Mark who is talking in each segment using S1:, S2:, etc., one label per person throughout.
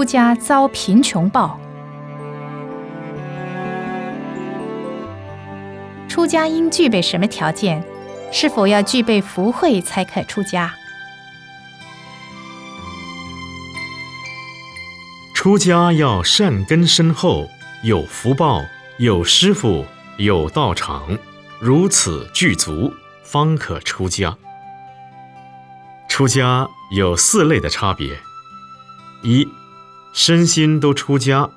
S1: 出家遭贫穷报。出家应具备什么条件？是否要具备福慧才可出家？
S2: 出家要善根深厚，有福报，有师傅，有道场，如此具足，方可出家。出家有四类的差别：一。身心都出家，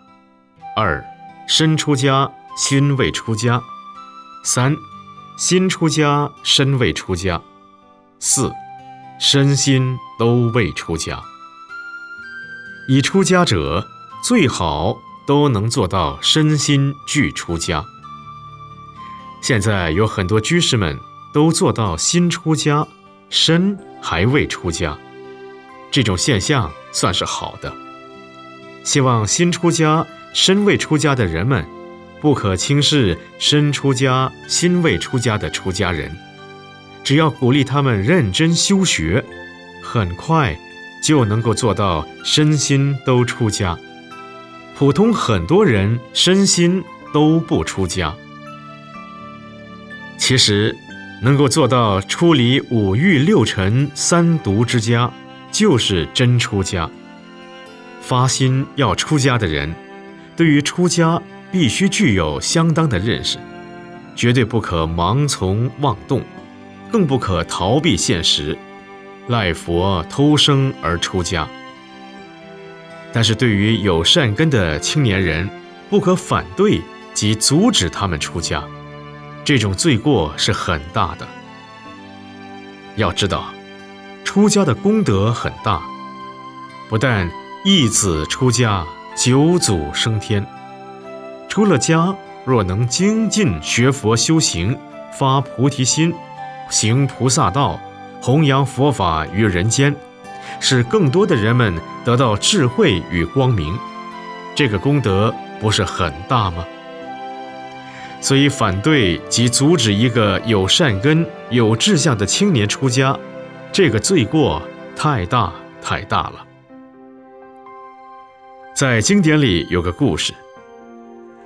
S2: 二，身出家心未出家，三，心出家身未出家，四，身心都未出家。已出家者最好都能做到身心俱出家。现在有很多居士们都做到心出家，身还未出家，这种现象算是好的。希望新出家、身未出家的人们，不可轻视身出家、心未出家的出家人。只要鼓励他们认真修学，很快就能够做到身心都出家。普通很多人身心都不出家，其实能够做到出离五欲六尘三毒之家，就是真出家。发心要出家的人，对于出家必须具有相当的认识，绝对不可盲从妄动，更不可逃避现实，赖佛偷生而出家。但是对于有善根的青年人，不可反对及阻止他们出家，这种罪过是很大的。要知道，出家的功德很大，不但。一子出家，九祖升天。出了家，若能精进学佛修行，发菩提心，行菩萨道，弘扬佛法于人间，使更多的人们得到智慧与光明，这个功德不是很大吗？所以，反对及阻止一个有善根、有志向的青年出家，这个罪过太大太大了。在经典里有个故事：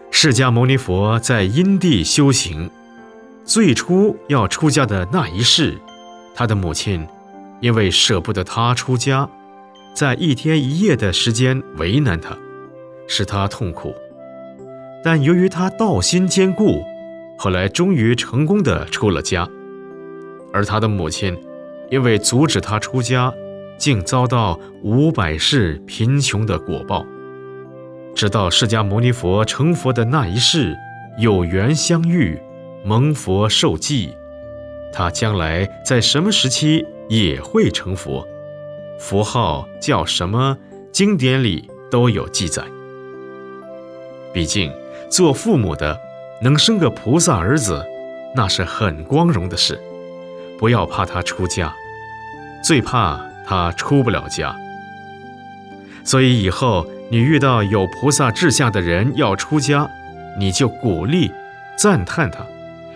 S2: 释迦牟尼佛在因地修行，最初要出家的那一世，他的母亲因为舍不得他出家，在一天一夜的时间为难他，使他痛苦。但由于他道心坚固，后来终于成功的出了家。而他的母亲因为阻止他出家，竟遭到五百世贫穷的果报。直到释迦牟尼佛成佛的那一世，有缘相遇，蒙佛受记，他将来在什么时期也会成佛，佛号叫什么？经典里都有记载。毕竟做父母的能生个菩萨儿子，那是很光荣的事。不要怕他出家，最怕他出不了家。所以以后。你遇到有菩萨志向的人要出家，你就鼓励、赞叹他，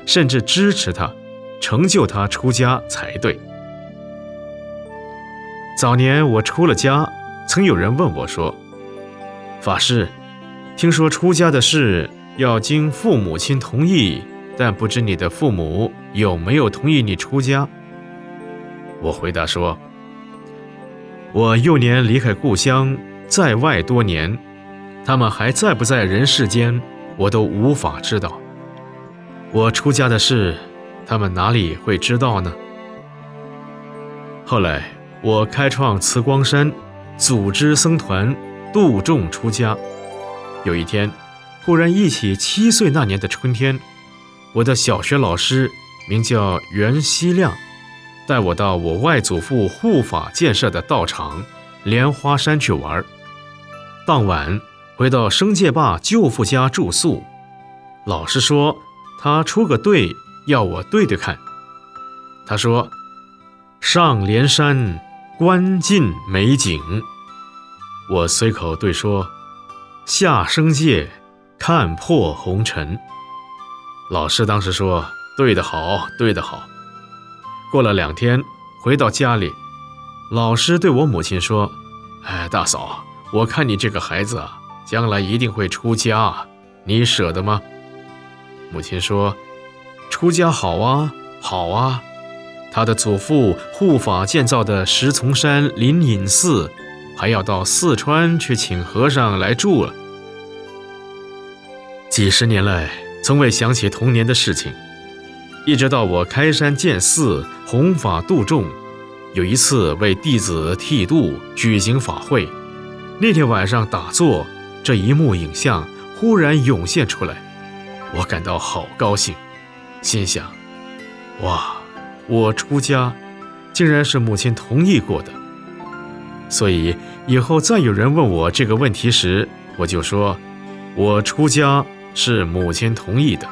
S2: 甚至支持他，成就他出家才对。早年我出了家，曾有人问我说：“法师，听说出家的事要经父母亲同意，但不知你的父母有没有同意你出家？”我回答说：“我幼年离开故乡。”在外多年，他们还在不在人世间，我都无法知道。我出家的事，他们哪里会知道呢？后来我开创慈光山，组织僧团，度众出家。有一天，忽然忆起七岁那年的春天，我的小学老师名叫袁希亮，带我到我外祖父护法建设的道场莲花山去玩。当晚回到生界坝舅父家住宿，老师说他出个队要我对对看。他说：“上连山观尽美景。”我随口对说：“下生界看破红尘。”老师当时说：“对得好，对得好。”过了两天回到家里，老师对我母亲说：“哎，大嫂。”我看你这个孩子，将来一定会出家，你舍得吗？”母亲说：“出家好啊，好啊。他的祖父护法建造的石丛山灵隐寺，还要到四川去请和尚来住了。几十年来，从未想起童年的事情，一直到我开山建寺、弘法度众，有一次为弟子剃度举行法会，那天晚上打坐，这一幕影像忽然涌现出来。”我感到好高兴，心想：哇，我出家，竟然是母亲同意过的。所以以后再有人问我这个问题时，我就说：我出家是母亲同意的。